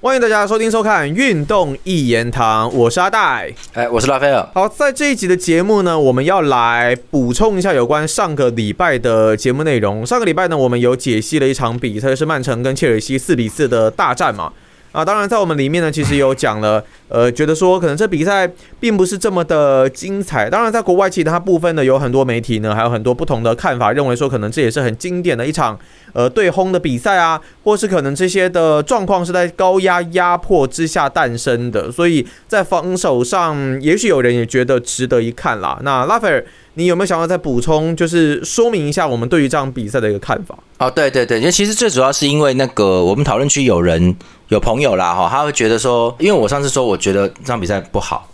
欢迎大家收听收看《运动一言堂》，我是阿戴。哎，我是拉斐尔。好，在这一集的节目呢，我们要来补充一下有关上个礼拜的节目内容。上个礼拜呢，我们有解析了一场比赛，是曼城跟切尔西四比四的大战嘛。啊，当然，在我们里面呢，其实有讲了，呃，觉得说可能这比赛并不是这么的精彩。当然，在国外其他部分呢，有很多媒体呢，还有很多不同的看法，认为说可能这也是很经典的一场，呃，对轰的比赛啊，或是可能这些的状况是在高压压迫之下诞生的，所以在防守上，也许有人也觉得值得一看啦。那拉斐尔。你有没有想要再补充，就是说明一下我们对于这场比赛的一个看法？哦，对对对，因为其实最主要是因为那个我们讨论区有人有朋友啦哈，他会觉得说，因为我上次说我觉得这场比赛不好，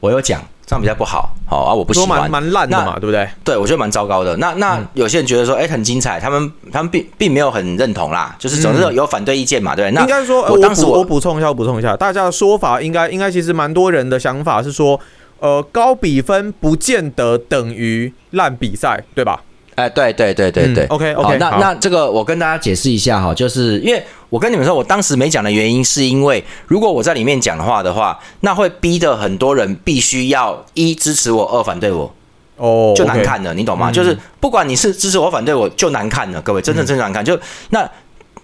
我有讲这场比赛不好，好啊，我不喜欢，蛮蛮烂的嘛，对不对？对，我觉得蛮糟糕的。那那有些人觉得说，哎，很精彩，他们他们并并没有很认同啦，就是总是有反对意见嘛，对那应该说，我当时我补充一下，我补充一下，大家的说法应该应该其实蛮多人的想法是说。呃，高比分不见得等于烂比赛，对吧？哎，对对对对对，OK OK。那那这个我跟大家解释一下哈，就是因为我跟你们说，我当时没讲的原因，是因为如果我在里面讲的话的话，那会逼得很多人必须要一支持我，二反对我，哦，就难看了，你懂吗？就是不管你是支持我，反对我，就难看了，各位，真正真难看，就那。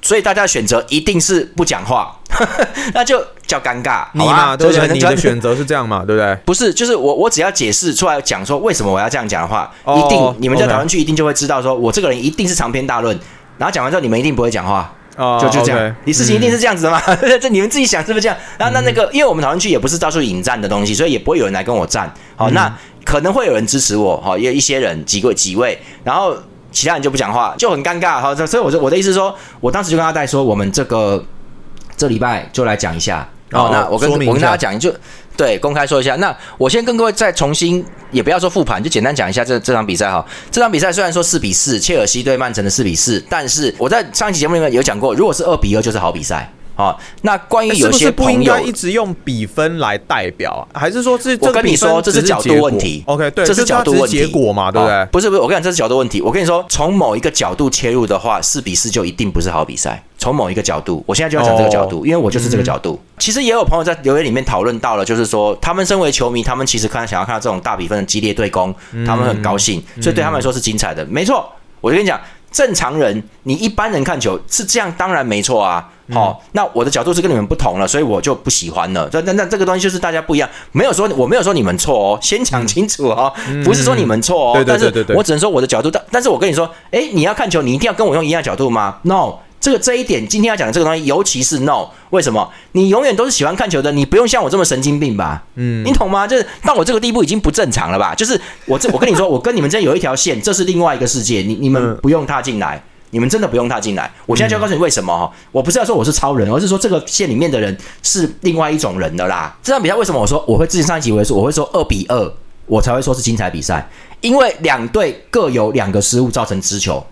所以大家选择一定是不讲话，那就叫尴尬，你嘛，对不对？你的选择是这样嘛，对不对？不是，就是我我只要解释出来讲说为什么我要这样讲的话，一定你们在讨论区一定就会知道，说我这个人一定是长篇大论，然后讲完之后你们一定不会讲话，就就这样，你事情一定是这样子的嘛？这你们自己想是不是这样？那那那个，因为我们讨论区也不是到处引战的东西，所以也不会有人来跟我战。好，那可能会有人支持我，好，也有一些人几个几位，然后。其他人就不讲话，就很尴尬。好，所以我就我的意思说，我当时就跟阿戴说，我们这个这礼拜就来讲一下。哦，那我跟我跟大家讲，就对公开说一下。那我先跟各位再重新，也不要说复盘，就简单讲一下这这场比赛哈。这场比赛虽然说四比四，切尔西对曼城的四比四，但是我在上一期节目里面有讲过，如果是二比二就是好比赛。好，那关于有些不应该一直用比分来代表，还是说这我跟你说这是角度问题？OK，对，这是角度问题，结果嘛，对不对？不是不是，我跟你讲这是角度问题。我跟你说，从某一个角度切入的话，四比四就一定不是好比赛。从某一个角度，我现在就要讲这个角度，因为我就是这个角度。其实也有朋友在留言里面讨论到了，就是说他们身为球迷，他们其实看想要看到这种大比分的激烈对攻，他们很高兴，所以对他们来说是精彩的。没错，我就跟你讲。正常人，你一般人看球是这样，当然没错啊。好，那我的角度是跟你们不同了，所以我就不喜欢了。那那那这个东西就是大家不一样，没有说我没有说你们错哦，先讲清楚哦，不是说你们错哦，但是我只能说我的角度。但但是我跟你说，哎，你要看球，你一定要跟我用一样角度吗？No。这个这一点，今天要讲的这个东西，尤其是 no，为什么？你永远都是喜欢看球的，你不用像我这么神经病吧？嗯，你懂吗？就是到我这个地步已经不正常了吧？就是我这，我跟你说，我跟你们之间有一条线，这是另外一个世界，你你们不用踏进来，你们真的不用踏进来。我现在就要告诉你为什么哈，我不是要说我是超人，而是说这个线里面的人是另外一种人的啦。这场比赛为什么我说我会之前上一集我会说我会说二比二，我才会说是精彩比赛，因为两队各有两个失误造成失球。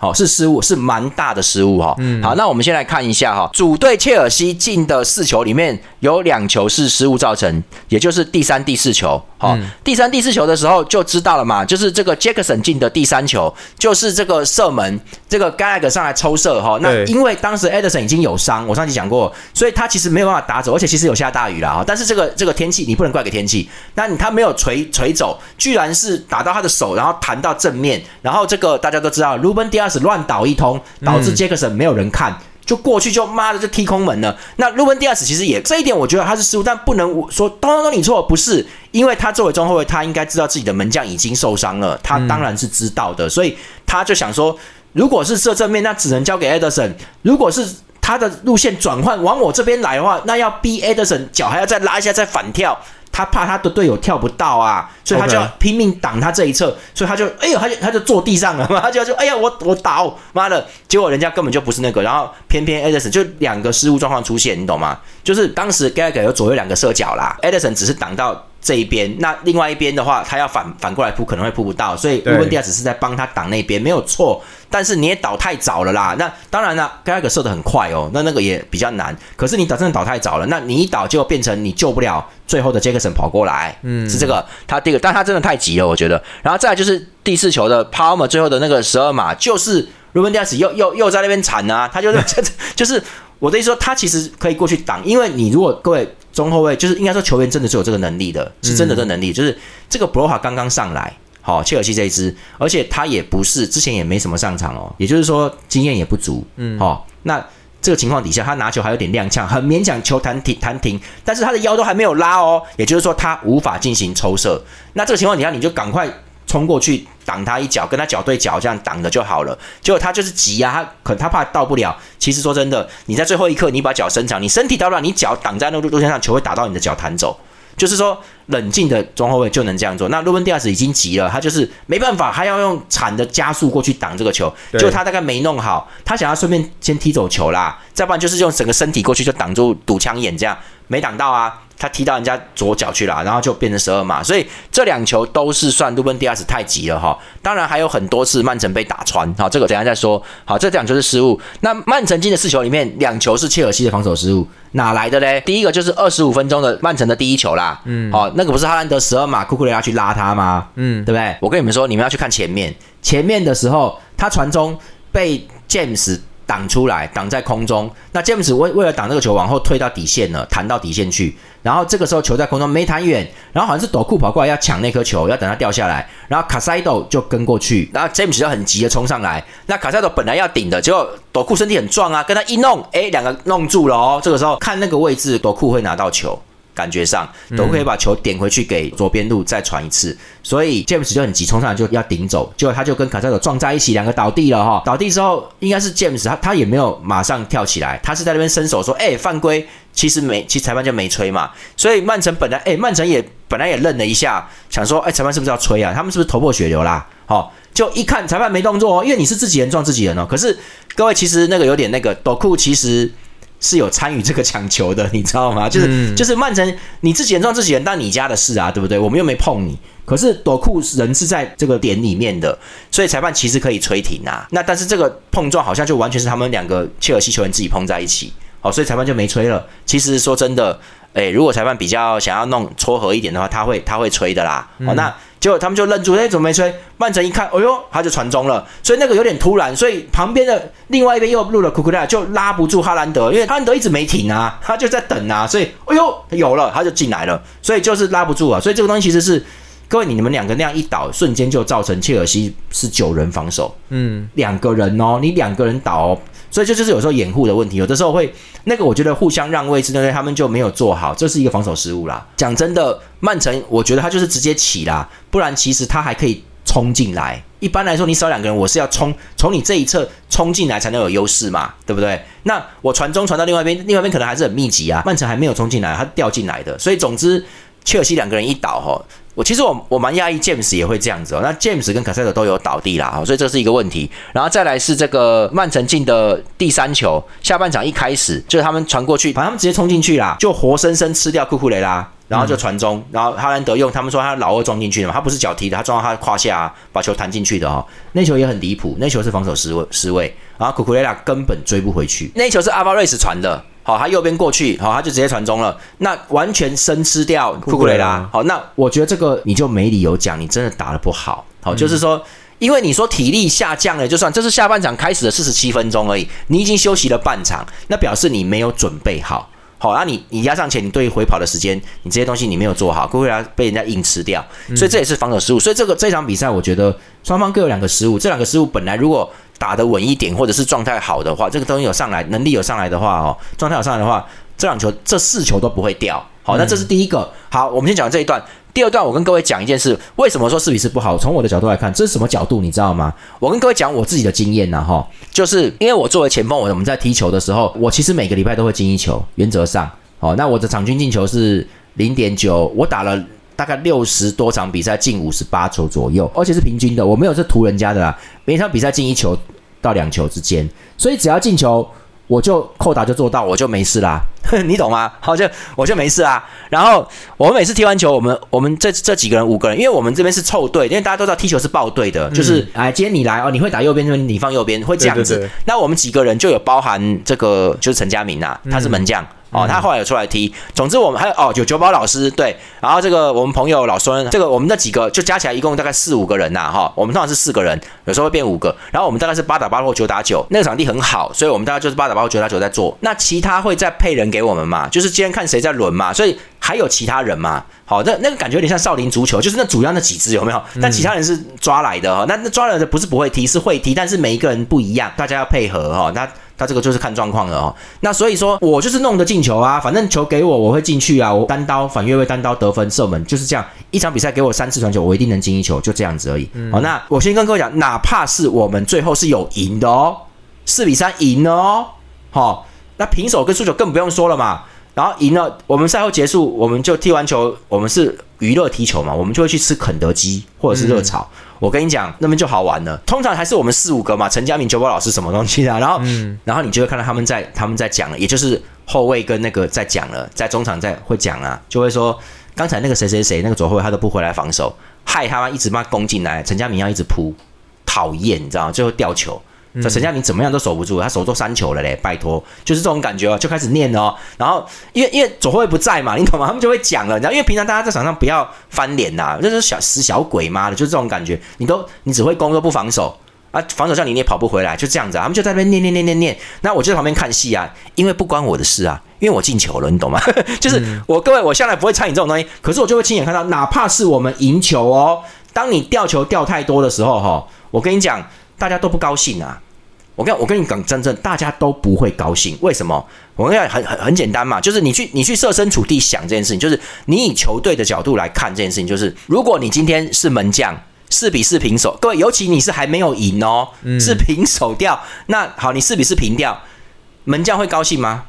好，是失误，是蛮大的失误哈。嗯，好，那我们先来看一下哈，主队切尔西进的四球里面有两球是失误造成，也就是第三、第四球。好，第三、第四球的时候就知道了嘛，就是这个杰克森进的第三球，就是这个射门，这个 Gag 上来抽射哈。那因为当时 Edison 已经有伤，我上期讲过，所以他其实没有办法打走，而且其实有下大雨了哈。但是这个这个天气你不能怪给天气，那你他没有锤锤走，居然是打到他的手，然后弹到正面，然后这个大家都知道，Ruben 乱倒一通，导致杰克森没有人看。就过去就妈的就踢空门了。那路文迪亚斯其实也这一点，我觉得他是失误，但不能说都都你错，不是，因为他作为中后卫，他应该知道自己的门将已经受伤了，他当然是知道的，所以他就想说，如果是射正面，那只能交给艾德森；如果是他的路线转换往我这边来的话，那要逼艾德森脚还要再拉一下再反跳。他怕他的队友跳不到啊，所以他就要拼命挡他这一侧，所以他就哎呦，他就他就坐地上了嘛，他就说哎呀，我我倒，妈的，结果人家根本就不是那个，然后偏偏 Edison 就两个失误状况出现，你懂吗？就是当时 Gag 有左右两个射角啦，Edison 只是挡到。这一边，那另外一边的话，他要反反过来扑，可能会扑不到，所以乌文迪亚只是在帮他挡那边，没有错。但是你也倒太早了啦。那当然了，盖尔射的很快哦，那那个也比较难。可是你倒真的倒太早了，那你一倒就变成你救不了最后的杰克森跑过来，嗯，是这个。他第一个，但他真的太急了，我觉得。然后再来就是第四球的 Palmer 最后的那个十二码，就是乌文迪亚斯又又又在那边铲啊，他就是 就是。我的意思说，他其实可以过去挡，因为你如果各位中后卫，就是应该说球员真的是有这个能力的，是真的这能力，就是这个 b r o h a 刚刚上来，好，切尔西这一支，而且他也不是之前也没什么上场哦，也就是说经验也不足，嗯，好，那这个情况底下，他拿球还有点踉跄，很勉强球弹停弹停，但是他的腰都还没有拉哦，也就是说他无法进行抽射，那这个情况底下，你就赶快。冲过去挡他一脚，跟他脚对脚这样挡着就好了。结果他就是急啊，他可他怕到不了。其实说真的，你在最后一刻你把脚伸长，你身体到了，你脚挡在那路路线上，球会打到你的脚弹走。就是说冷静的中后卫就能这样做。那路本迪亚斯已经急了，他就是没办法，他要用铲的加速过去挡这个球。就他大概没弄好，他想要顺便先踢走球啦，再不然就是用整个身体过去就挡住堵枪眼这样，没挡到啊。他踢到人家左脚去了，然后就变成十二码，所以这两球都是算路本迪亚斯太急了哈。当然还有很多次曼城被打穿，好，这个等下再说。好，这两球是失误。那曼城进的四球里面，两球是切尔西的防守失误，哪来的嘞？第一个就是二十五分钟的曼城的第一球啦，嗯，好，那个不是哈兰德十二码库库雷拉去拉他吗？嗯，对不对？我跟你们说，你们要去看前面，前面的时候他传中被 James。挡出来，挡在空中。那詹姆斯为为了挡这个球，往后退到底线了，弹到底线去。然后这个时候球在空中没弹远，然后好像是朵库跑过来要抢那颗球，要等它掉下来。然后卡塞多就跟过去，然后詹姆斯就很急的冲上来。那卡塞多本来要顶的，结果朵库身体很壮啊，跟他一弄，哎，两个弄住了哦。这个时候看那个位置，朵库会拿到球。感觉上都可以把球点回去给左边路再传一次，所以 James 就很急冲上来就要顶走，结果他就跟卡塞罗撞在一起，两个倒地了哈。倒地之后应该是 James 他他也没有马上跳起来，他是在那边伸手说：“哎，犯规。”其实没，其实裁判就没吹嘛。所以曼城本来哎，曼城也本来也愣了一下，想说：“哎，裁判是不是要吹啊？他们是不是头破血流啦？”好，就一看裁判没动作哦，因为你是自己人撞自己人哦。可是各位其实那个有点那个，斗库其实。是有参与这个抢球的，你知道吗？就是就是曼城，你自己人撞自己人，但你家的事啊，对不对？我们又没碰你，可是朵库人是在这个点里面的，所以裁判其实可以吹停啊。那但是这个碰撞好像就完全是他们两个切尔西球员自己碰在一起，好，所以裁判就没吹了。其实说真的。哎，如果裁判比较想要弄撮合一点的话，他会他会吹的啦。哦，那结果他们就愣住，哎，怎么没吹？曼城一看，哎呦，他就传中了。所以那个有点突然，所以旁边的另外一边又入了库库利亚，就拉不住哈兰德，因为哈兰德一直没停啊，他就在等啊。所以，哎呦，有了，他就进来了。所以就是拉不住啊。所以这个东西其实是各位你你们两个那样一倒，瞬间就造成切尔西是九人防守，嗯，两个人哦，你两个人倒。所以这就是有时候掩护的问题，有的时候会那个，我觉得互相让位置，那？他们就没有做好，这是一个防守失误啦。讲真的，曼城我觉得他就是直接起啦，不然其实他还可以冲进来。一般来说，你少两个人，我是要冲从你这一侧冲进来才能有优势嘛，对不对？那我传中传到另外一边，另外一边可能还是很密集啊。曼城还没有冲进来，他掉进来的。所以总之，切尔西两个人一倒哈。我其实我我蛮讶异，James 也会这样子哦。那 James 跟卡塞尔都有倒地啦，所以这是一个问题。然后再来是这个曼城进的第三球，下半场一开始就是他们传过去，把他们直接冲进去啦，就活生生吃掉库库雷拉，然后就传中，然后哈兰德用他们说他老二撞进去的嘛，他不是脚踢的，他撞到他胯下把球弹进去的哦。那球也很离谱，那球是防守失位失位，然后库库雷拉根本追不回去，那球是阿巴瑞斯传的。好，他右边过去，好，他就直接传中了。那完全生吃掉库库雷拉。好，那我觉得这个你就没理由讲，你真的打的不好。好，就是说，因为你说体力下降了，就算这是下半场开始的四十七分钟而已，你已经休息了半场，那表示你没有准备好。好，那你你压上前，你对于回跑的时间，你这些东西你没有做好，库库雷拉被人家硬吃掉，所以这也是防守失误。所以这个这场比赛，我觉得双方各有两个失误。这两个失误本来如果打得稳一点，或者是状态好的话，这个东西有上来，能力有上来的话哦，状态有上来的话，这两球这四球都不会掉。好，那这是第一个。好，我们先讲这一段。第二段，我跟各位讲一件事，为什么说四比四不好？从我的角度来看，这是什么角度？你知道吗？我跟各位讲我自己的经验呢，哈，就是因为我作为前锋，我我们在踢球的时候，我其实每个礼拜都会进一球，原则上，好，那我的场均进球是零点九，我打了。大概六十多场比赛进五十八球左右，而且是平均的，我没有是图人家的啦。每场比赛进一球到两球之间，所以只要进球，我就扣打就做到，我就没事啦。你懂吗？好，就我就没事啊。然后我们每次踢完球，我们我们这这几个人五个人，因为我们这边是凑队，因为大家都知道踢球是报队的，就是哎，今天你来哦，你会打右边，这边你放右边，会这样子。那我们几个人就有包含这个，就是陈佳明啊，他是门将。哦，他后来有出来踢。总之，我们还有哦，有九宝老师对，然后这个我们朋友老孙，这个我们那几个就加起来一共大概四五个人呐，哈，我们通常是四个人，有时候会变五个。然后我们大概是八打八或九打九，那个场地很好，所以我们大概就是八打八或九打九在做。那其他会再配人给我们嘛？就是今天看谁在轮嘛，所以还有其他人嘛？好，那那个感觉有点像少林足球，就是那主要那几支有没有？但其他人是抓来的哈，那那抓来的不是不会踢，是会踢，但是每一个人不一样，大家要配合哈。那他这个就是看状况了哦。那所以说我就是弄的进球啊，反正球给我，我会进去啊。我单刀反越位，单刀得分射门，就是这样。一场比赛给我三次传球，我一定能进一球，就这样子而已。好，那我先跟各位讲，哪怕是我们最后是有赢的哦，四比三赢了哦。好，那平手跟输球更不用说了嘛。然后赢了，我们赛后结束，我们就踢完球，我们是娱乐踢球嘛，我们就会去吃肯德基或者是热炒。我跟你讲，那边就好玩了。通常还是我们四五个嘛，陈家明、九宝老师什么东西的。然后，然后你就会看到他们在他们在讲了，也就是后卫跟那个在讲了，在中场在会讲啊，就会说刚才那个谁谁谁那个左后卫他都不回来防守，害他妈一直骂攻进来，陈家明要一直扑，讨厌，你知道吗？最后掉球。这陈佳明怎么样都守不住，他守住三球了嘞，拜托，就是这种感觉哦，就开始念哦。然后因为因为左后卫不在嘛，你懂吗？他们就会讲了，你知道，因为平常大家在场上不要翻脸呐，就是小死小鬼妈的，就是这种感觉。你都你只会攻都不防守啊，防守叫你你也跑不回来，就这样子。他们就在那边念念念念念。那我就在旁边看戏啊，因为不关我的事啊，因为我进球了，你懂吗？就是我各位，我向来不会参与这种东西，可是我就会亲眼看到，哪怕是我们赢球哦，当你掉球掉太多的时候哈，我跟你讲。大家都不高兴啊！我跟我跟你讲，真正大家都不会高兴。为什么？我跟你讲，很很很简单嘛，就是你去你去设身处地想这件事情，就是你以球队的角度来看这件事情，就是如果你今天是门将，四比四平手，各位，尤其你是还没有赢哦，是平手掉，那好，你四比四平掉，门将会高兴吗？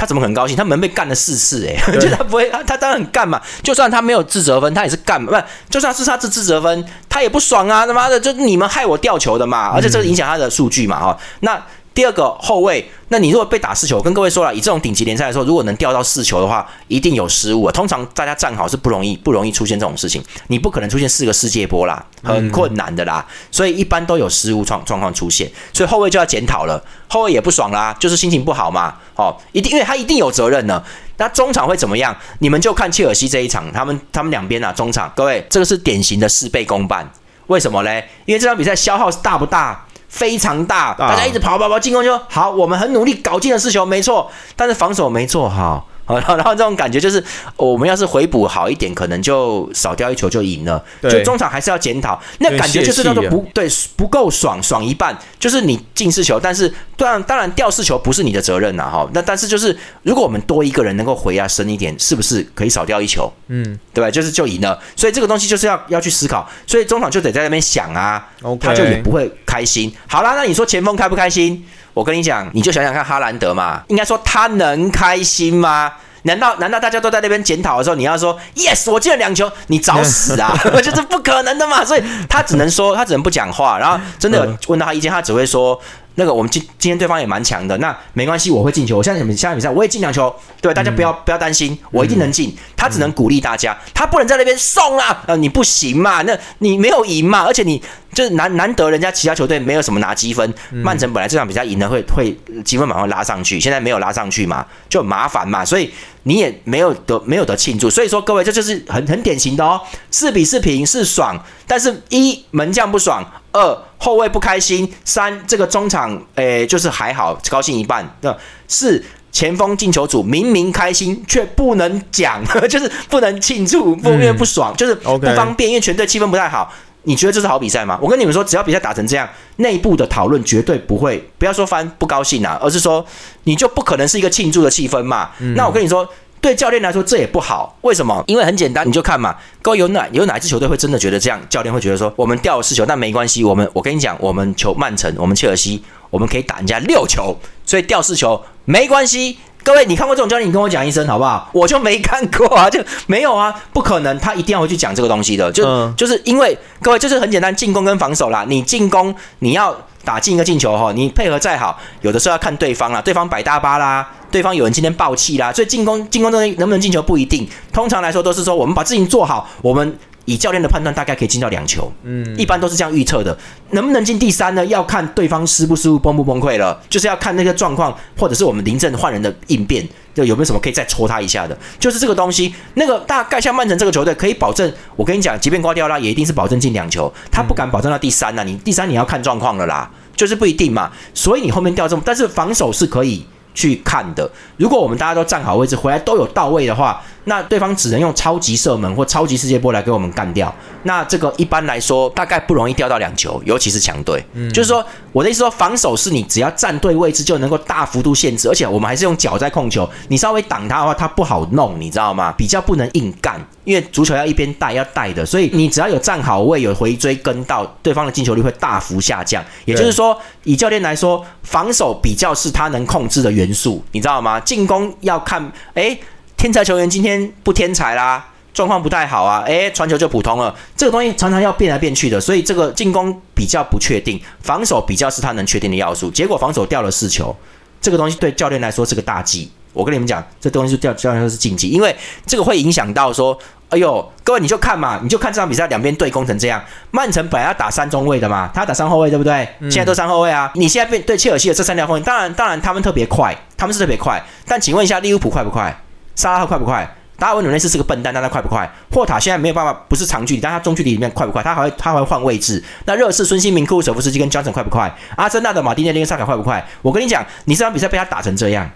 他怎么可能高兴？他门被干了四次，哎，就他不会，他他当然很干嘛。就算他没有自责分，他也是干，不？就算是他自自责分，他也不爽啊！他妈的，就你们害我掉球的嘛，而且这个影响他的数据嘛，哈，那。第二个后卫，那你如果被打四球，我跟各位说了，以这种顶级联赛来说，如果能掉到四球的话，一定有失误啊。通常大家站好是不容易，不容易出现这种事情。你不可能出现四个世界波啦，很困难的啦。所以一般都有失误状状况出现，所以后卫就要检讨了。后卫也不爽啦，就是心情不好嘛。哦，一定因为他一定有责任呢。那中场会怎么样？你们就看切尔西这一场，他们他们两边啊，中场，各位这个是典型的事倍功半。为什么嘞？因为这场比赛消耗是大不大？非常大，大家一直跑跑跑进攻就好，我们很努力搞进了四球，没错，但是防守没做好。然后然后这种感觉就是，我们要是回补好一点，可能就少掉一球就赢了。就中场还是要检讨，那感觉就是叫做不对，不够爽，爽一半就是你进四球，但是当然当然掉四球不是你的责任呐，哈。那但是就是如果我们多一个人能够回啊深一点，是不是可以少掉一球？嗯，对吧？就是就赢了。所以这个东西就是要要去思考，所以中场就得在那边想啊，他就也不会开心。好啦，那你说前锋开不开心？我跟你讲，你就想想看哈兰德嘛，应该说他能开心吗？难道难道大家都在那边检讨的时候，你要说 yes，我进了两球，你找死啊？就是不可能的嘛，所以他只能说，他只能不讲话，然后真的问到他意见，他只会说。那个我们今今天对方也蛮强的，那没关系，我会进球。我现在现在比赛我也进两球，对大家不要不要担心，我一定能进。他只能鼓励大家，他不能在那边送啊，呃，你不行嘛，那你没有赢嘛，而且你就是难难得人家其他球队没有什么拿积分，曼城本来这场比赛赢了会会积分马上拉上去，现在没有拉上去嘛，就很麻烦嘛，所以你也没有得没有得庆祝。所以说各位这就是很很典型的哦，四比四平是爽，但是一门将不爽。二后卫不开心，三这个中场诶就是还好高兴一半，那四前锋进球组明明开心却不能讲，就是不能庆祝，不因为不爽，就是不方便，因为全队气氛不太好。你觉得这是好比赛吗？我跟你们说，只要比赛打成这样，内部的讨论绝对不会，不要说翻不高兴啊，而是说你就不可能是一个庆祝的气氛嘛。那我跟你说。对教练来说，这也不好。为什么？因为很简单，你就看嘛。各位有哪有哪一支球队会真的觉得这样？教练会觉得说，我们掉了四球，但没关系。我们我跟你讲，我们球曼城，我们切尔西，我们可以打人家六球，所以掉四球没关系。各位，你看过这种教练，你跟我讲一声好不好？我就没看过啊，就没有啊，不可能，他一定要回去讲这个东西的。就就是因为各位，就是很简单，进攻跟防守啦。你进攻你要打进一个进球哈，你配合再好，有的时候要看对方啦，对方摆大巴啦。对方有人今天爆气啦，所以进攻进攻中能不能进球不一定。通常来说都是说我们把事情做好，我们。以教练的判断，大概可以进到两球，嗯，一般都是这样预测的。能不能进第三呢？要看对方失不失误、崩不崩溃了，就是要看那个状况，或者是我们临阵换人的应变，就有没有什么可以再戳他一下的。就是这个东西，那个大概像曼城这个球队，可以保证，我跟你讲，即便刮掉了，也一定是保证进两球。他不敢保证到第三呢，你第三你要看状况了啦，就是不一定嘛。所以你后面掉这么，但是防守是可以去看的。如果我们大家都站好位置，回来都有到位的话。那对方只能用超级射门或超级世界波来给我们干掉。那这个一般来说大概不容易掉到两球，尤其是强队。嗯，就是说我的意思说，防守是你只要站对位置就能够大幅度限制，而且我们还是用脚在控球。你稍微挡他的话，他不好弄，你知道吗？比较不能硬干，因为足球要一边带要带的，所以你只要有站好位，有回追跟到，对方的进球率会大幅下降。也就是说，以教练来说，防守比较是他能控制的元素，你知道吗？进攻要看，哎。天才球员今天不天才啦，状况不太好啊，诶，传球就普通了。这个东西常常要变来变去的，所以这个进攻比较不确定，防守比较是他能确定的要素。结果防守掉了四球，这个东西对教练来说是个大忌。我跟你们讲，这东西是掉教练说是禁忌，因为这个会影响到说，哎呦，各位你就看嘛，你就看这场比赛两边对攻成这样。曼城本来要打三中卫的嘛，他打三后卫对不对？现在都三后卫啊。你现在变对切尔西的这三条后卫，当然当然他们特别快，他们是特别快。但请问一下，利物浦快不快？沙拉赫快不快？达尔文纽内斯是个笨蛋，但他快不快？霍塔现在没有办法，不是长距离，但他中距离里面快不快？他还会他还会换位置。那热刺孙兴民、库鲁舍夫斯基跟江城快不快？阿森纳的马丁内利跟萨卡快不快？我跟你讲，你这场比赛被他打成这样。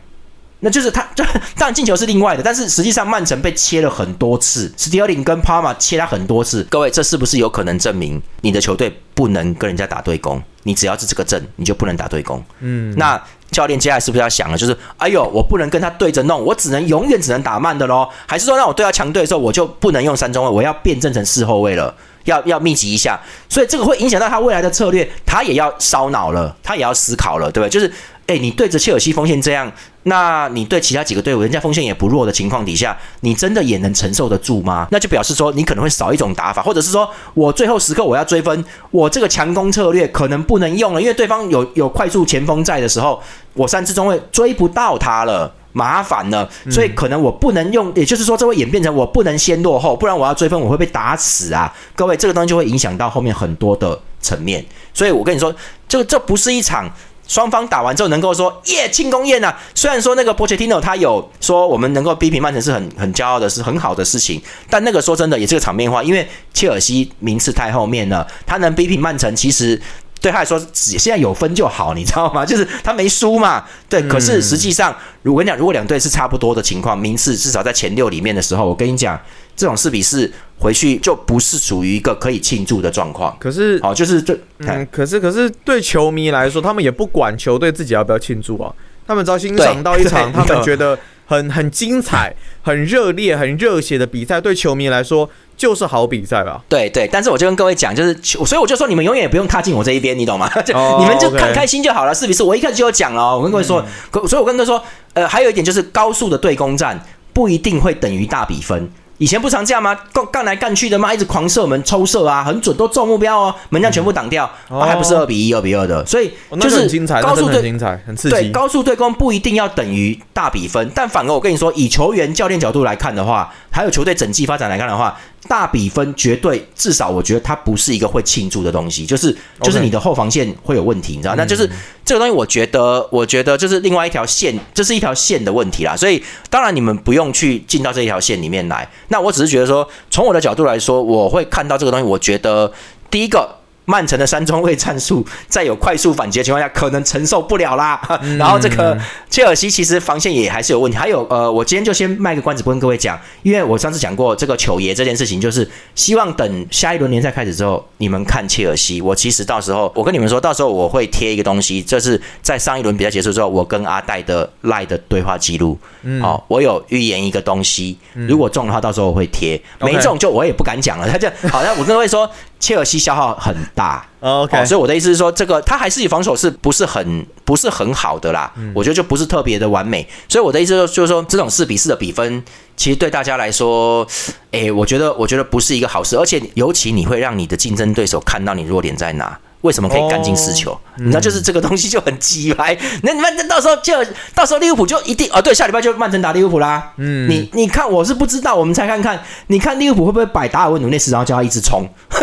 那就是他，就当然进球是另外的，但是实际上曼城被切了很多次，斯蒂尔林跟帕马切他很多次。各位，这是不是有可能证明你的球队不能跟人家打对攻？你只要是这个阵，你就不能打对攻。嗯，那教练接下来是不是要想了？就是哎呦，我不能跟他对着弄，我只能永远只能打慢的喽？还是说让我对到强队的时候，我就不能用三中卫，我要变阵成四后卫了？要要密集一下，所以这个会影响到他未来的策略，他也要烧脑了，他也要思考了，对不对？就是。哎，你对着切尔西锋线这样，那你对其他几个队伍，人家锋线也不弱的情况底下，你真的也能承受得住吗？那就表示说，你可能会少一种打法，或者是说我最后时刻我要追分，我这个强攻策略可能不能用了，因为对方有有快速前锋在的时候，我三支中卫追不到他了，麻烦了，所以可能我不能用，也就是说，这会演变成我不能先落后，不然我要追分我会被打死啊！各位，这个东西就会影响到后面很多的层面，所以我跟你说，这这不是一场。双方打完之后能够说耶庆功宴呐，虽然说那个波切蒂诺他有说我们能够逼平曼城是很很骄傲的，是很好的事情，但那个说真的也是个场面话，因为切尔西名次太后面了，他能逼平曼城其实。对他来说，只现在有分就好，你知道吗？就是他没输嘛。对，可是实际上，如果你讲，如果两队是差不多的情况，名次至少在前六里面的时候，我跟你讲，这种四比四回去就不是属于一个可以庆祝的状况。可是，哦，就是这，嗯，可是，可是对球迷来说，他们也不管球队自己要不要庆祝啊，他们只要欣赏到一场，他们觉得很很精彩、很热烈、很热血的比赛，对球迷来说。就是好比赛吧，对对，但是我就跟各位讲，就是所以我就说你们永远也不用踏进我这一边，你懂吗？就你们就看开心就好了。是比是，我一开始就有讲了，我跟各位说，所以我跟各位说，呃，还有一点就是高速的对攻战不一定会等于大比分。以前不常这样吗？干干来干去的嘛，一直狂射门、抽射啊，很准，都中目标哦，门将全部挡掉，还不是二比一、二比二的，所以就是高速对精彩，很刺激。对，高速对攻不一定要等于大比分，但反而我跟你说，以球员、教练角度来看的话，还有球队整季发展来看的话。大比分绝对，至少我觉得它不是一个会庆祝的东西，就是就是你的后防线会有问题，你知道？那就是这个东西，我觉得，我觉得就是另外一条线，这是一条线的问题啦。所以当然你们不用去进到这一条线里面来。那我只是觉得说，从我的角度来说，我会看到这个东西，我觉得第一个。曼城的三中卫战术，在有快速反击的情况下，可能承受不了啦。然后这个切尔西其实防线也还是有问题。还有呃，我今天就先卖个关子，不跟各位讲，因为我上次讲过这个球爷这件事情，就是希望等下一轮联赛开始之后，你们看切尔西。我其实到时候我跟你们说到时候我会贴一个东西，这是在上一轮比赛结束之后，我跟阿戴的赖的对话记录。嗯好，我有预言一个东西，如果中的话，到时候我会贴；没中就我也不敢讲了。他 就好，像我跟各位说。切尔西消耗很大，OK，所以我的意思是说，这个他还是以防守是不是很不是很好的啦？我觉得就不是特别的完美。所以我的意思就是说，这种四比四的比分，其实对大家来说，诶，我觉得我觉得不是一个好事，而且尤其你会让你的竞争对手看到你弱点在哪。为什么可以干进四球？你知道，就是这个东西就很鸡排。那那那到时候就到时候利物浦就一定哦，对，下礼拜就曼城打利物浦啦。嗯，你你看，我是不知道，我们猜看看，你看利物浦会不会摆达尔文努内斯，然后叫他一直冲？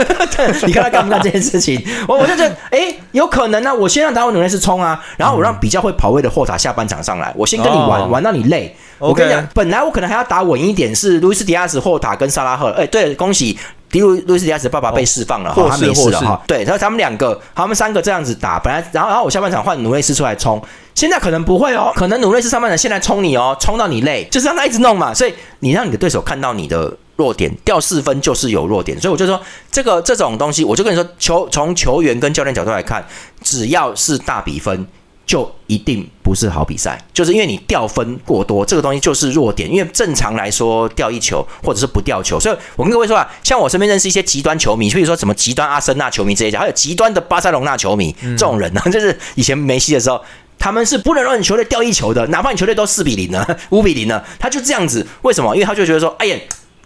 你看他干不干这件事情？我我就觉得，哎，有可能啊。我先让达尔文努内斯冲啊，然后我让比较会跑位的霍塔下半场上来，我先跟你玩玩到你累。我跟你讲，本来我可能还要打稳一点，是路易斯迪亚斯、霍塔跟萨拉赫。哎，对，恭喜。迪路路易斯迪亚斯爸爸被释放了，哈，他没事了哈。对，然后他们两个，他们三个这样子打，本来，然后，然后我下半场换努内斯出来冲，现在可能不会哦，可能努内斯上半场现在冲你哦，冲到你累，就是让他一直弄嘛。所以你让你的对手看到你的弱点，掉四分就是有弱点。所以我就说，这个这种东西，我就跟你说，球从球员跟教练角度来看，只要是大比分。就一定不是好比赛，就是因为你掉分过多，这个东西就是弱点。因为正常来说，掉一球或者是不掉球，所以我跟各位说啊，像我身边认识一些极端球迷，比如说什么极端阿森纳球迷这些，还有极端的巴塞隆纳球迷，这种人呢，就是以前梅西的时候，他们是不能让你球队掉一球的，哪怕你球队都四比零了、五比零了，他就这样子。为什么？因为他就觉得说，哎呀，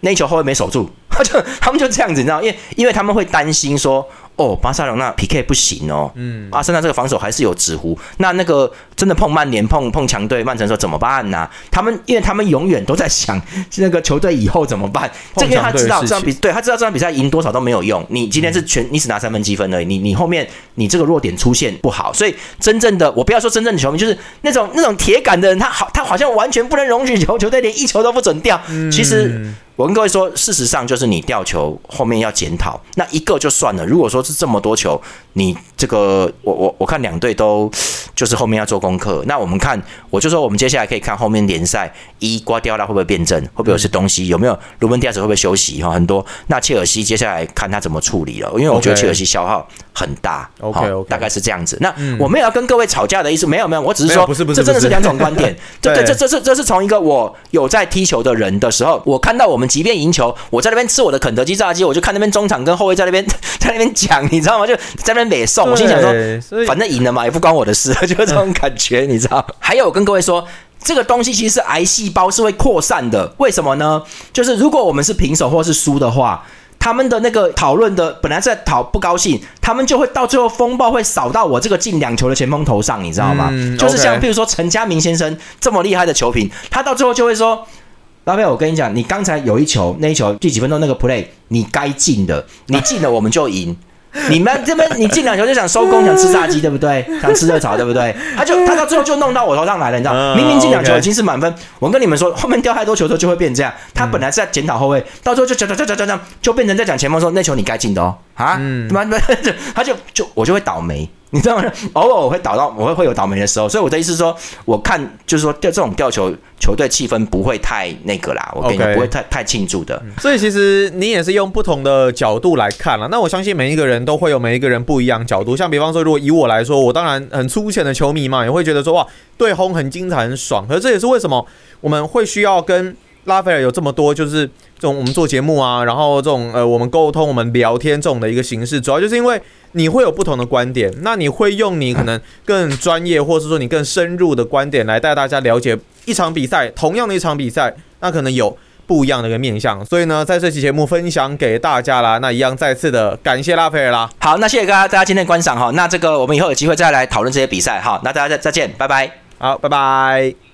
那一球后卫没守住，他就他们就这样子，你知道？因为因为他们会担心说。哦，巴塞罗那 PK 不行哦。嗯，阿森纳这个防守还是有纸糊。那那个真的碰曼联、碰碰强队，曼城说怎么办呢？他们因为他们永远都在想那个球队以后怎么办。这个他知道这场比对他知道这场比赛赢多少都没有用。你今天是全你只拿三分积分而已。你你后面你这个弱点出现不好，所以真正的我不要说真正的球迷，就是那种那种铁杆的人，他好他好像完全不能容许球球队连一球都不准掉。其实。我跟各位说，事实上就是你吊球后面要检讨，那一个就算了。如果说是这么多球，你这个我我我看两队都就是后面要做功课。那我们看，我就说我们接下来可以看后面联赛一刮掉了会不会变正，会不会有些东西，有没有卢本迪亚斯会不会休息哈？很多。那切尔西接下来看他怎么处理了，因为我觉得切尔西消耗很大。OK，大概是这样子。那我没有要跟各位吵架的意思，没有没有，我只是说，这真的是两种观点。对对，这这是这是从一个我有在踢球的人的时候，我看到我们。即便赢球，我在那边吃我的肯德基炸鸡，我就看那边中场跟后卫在那边 在那边讲，你知道吗？就在那边美送。我心想说，反正赢了嘛，也不关我的事，就这种感觉，你知道。还有，我跟各位说，这个东西其实是癌细胞是会扩散的。为什么呢？就是如果我们是平手或是输的话，他们的那个讨论的本来在讨不高兴，他们就会到最后风暴会扫到我这个进两球的前锋头上，你知道吗？就是像比如说陈家明先生这么厉害的球评，他到最后就会说。拉菲我跟你讲，你刚才有一球，那一球第几分钟那个 play，你该进的，你进了我们就赢。你们这边你进两球就想收工，想吃炸鸡，对不对？想吃热炒，对不对？他就他到最后就弄到我头上来了，你知道？明明进两球已经是满分，我跟你们说，后面掉太多球之后就会变这样。他本来是在检讨后卫，到最后就讲讲讲讲讲讲，就变成在讲前锋说那球你该进的哦啊，他妈 他就就我就会倒霉。你知道吗？偶尔我会倒到，我会会有倒霉的时候，所以我的意思是说，我看就是说掉这种吊球，球队气氛不会太那个啦，我跟你不会太太庆祝的。所以其实你也是用不同的角度来看了。那我相信每一个人都会有每一个人不一样角度。像比方说，如果以我来说，我当然很粗浅的球迷嘛，也会觉得说哇，对轰很精彩很爽。可这也是为什么我们会需要跟拉斐尔有这么多就是这种我们做节目啊，然后这种呃我们沟通、我们聊天这种的一个形式，主要就是因为。你会有不同的观点，那你会用你可能更专业，或者是说你更深入的观点来带大家了解一场比赛，同样的一场比赛，那可能有不一样的一个面向。所以呢，在这期节目分享给大家啦，那一样再次的感谢拉斐尔啦。好，那谢谢大家，大家今天观赏哈。那这个我们以后有机会再来讨论这些比赛哈。那大家再再见，拜拜。好，拜拜。